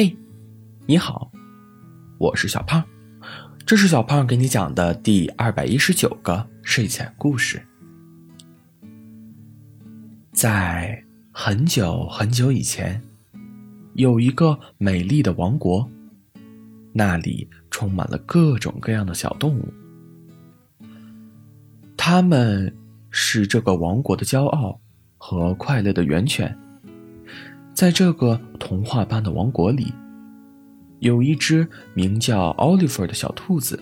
嘿，你好，我是小胖，这是小胖给你讲的第二百一十九个睡前故事。在很久很久以前，有一个美丽的王国，那里充满了各种各样的小动物，它们是这个王国的骄傲和快乐的源泉。在这个童话般的王国里，有一只名叫奥利弗的小兔子。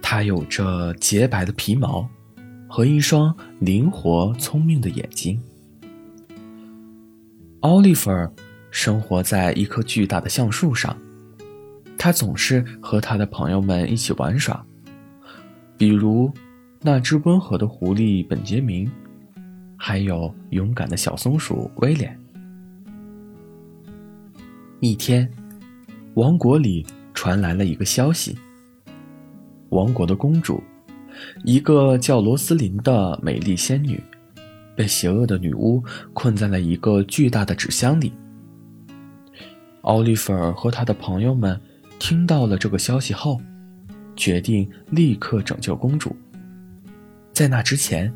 它有着洁白的皮毛和一双灵活聪明的眼睛。奥利弗生活在一棵巨大的橡树上，他总是和他的朋友们一起玩耍，比如那只温和的狐狸本杰明，还有勇敢的小松鼠威廉。一天，王国里传来了一个消息：王国的公主，一个叫罗斯琳的美丽仙女，被邪恶的女巫困在了一个巨大的纸箱里。奥利弗和他的朋友们听到了这个消息后，决定立刻拯救公主。在那之前，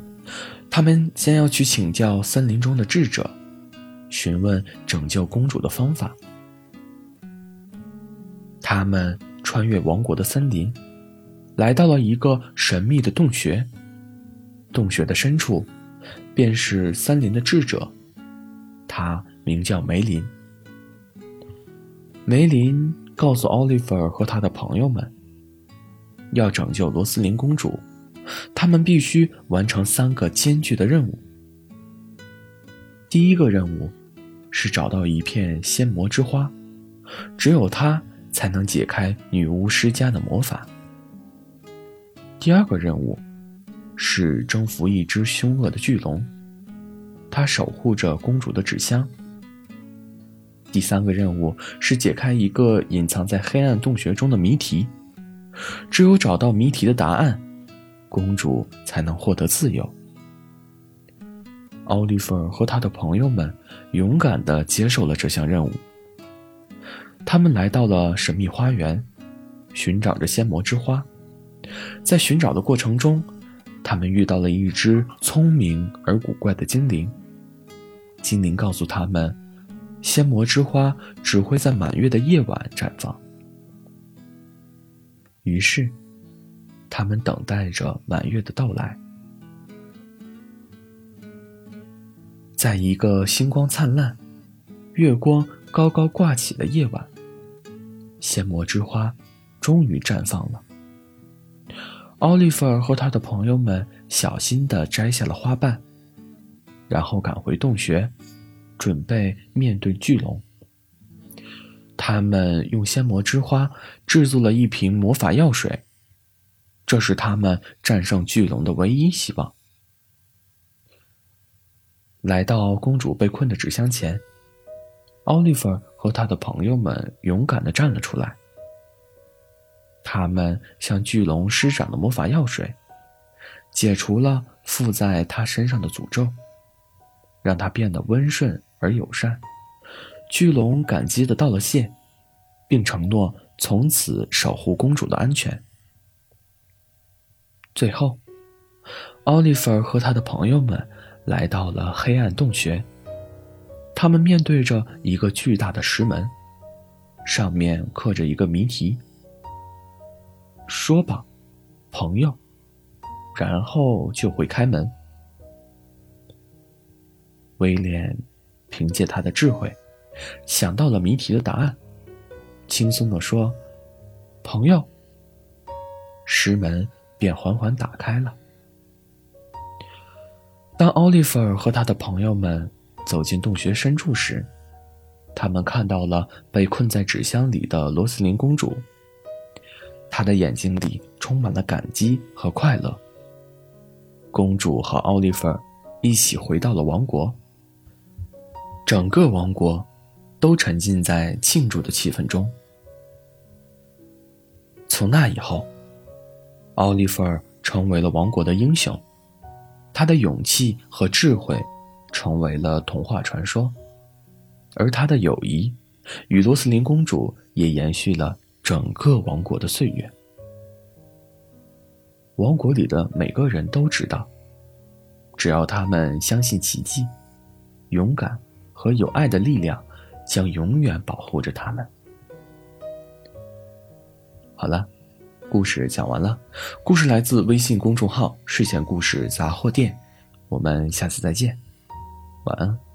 他们先要去请教森林中的智者，询问拯救公主的方法。他们穿越王国的森林，来到了一个神秘的洞穴。洞穴的深处，便是森林的智者，他名叫梅林。梅林告诉奥利弗和他的朋友们，要拯救罗斯林公主，他们必须完成三个艰巨的任务。第一个任务是找到一片仙魔之花，只有它。才能解开女巫施加的魔法。第二个任务是征服一只凶恶的巨龙，它守护着公主的纸箱。第三个任务是解开一个隐藏在黑暗洞穴中的谜题，只有找到谜题的答案，公主才能获得自由。奥利弗和他的朋友们勇敢地接受了这项任务。他们来到了神秘花园，寻找着仙魔之花。在寻找的过程中，他们遇到了一只聪明而古怪的精灵。精灵告诉他们，仙魔之花只会在满月的夜晚绽放。于是，他们等待着满月的到来。在一个星光灿烂、月光高高挂起的夜晚。仙魔之花终于绽放了。奥利弗和他的朋友们小心地摘下了花瓣，然后赶回洞穴，准备面对巨龙。他们用仙魔之花制作了一瓶魔法药水，这是他们战胜巨龙的唯一希望。来到公主被困的纸箱前。奥利弗和他的朋友们勇敢地站了出来。他们向巨龙施展了魔法药水，解除了附在他身上的诅咒，让他变得温顺而友善。巨龙感激地道了谢，并承诺从此守护公主的安全。最后，奥利弗和他的朋友们来到了黑暗洞穴。他们面对着一个巨大的石门，上面刻着一个谜题。说吧，朋友，然后就会开门。威廉凭借他的智慧，想到了谜题的答案，轻松地说：“朋友。”石门便缓缓打开了。当奥利弗和他的朋友们。走进洞穴深处时，他们看到了被困在纸箱里的罗斯林公主。她的眼睛里充满了感激和快乐。公主和奥利弗一起回到了王国。整个王国都沉浸在庆祝的气氛中。从那以后，奥利弗成为了王国的英雄。他的勇气和智慧。成为了童话传说，而他的友谊与罗斯林公主也延续了整个王国的岁月。王国里的每个人都知道，只要他们相信奇迹、勇敢和有爱的力量，将永远保护着他们。好了，故事讲完了。故事来自微信公众号“睡前故事杂货店”，我们下次再见，晚安。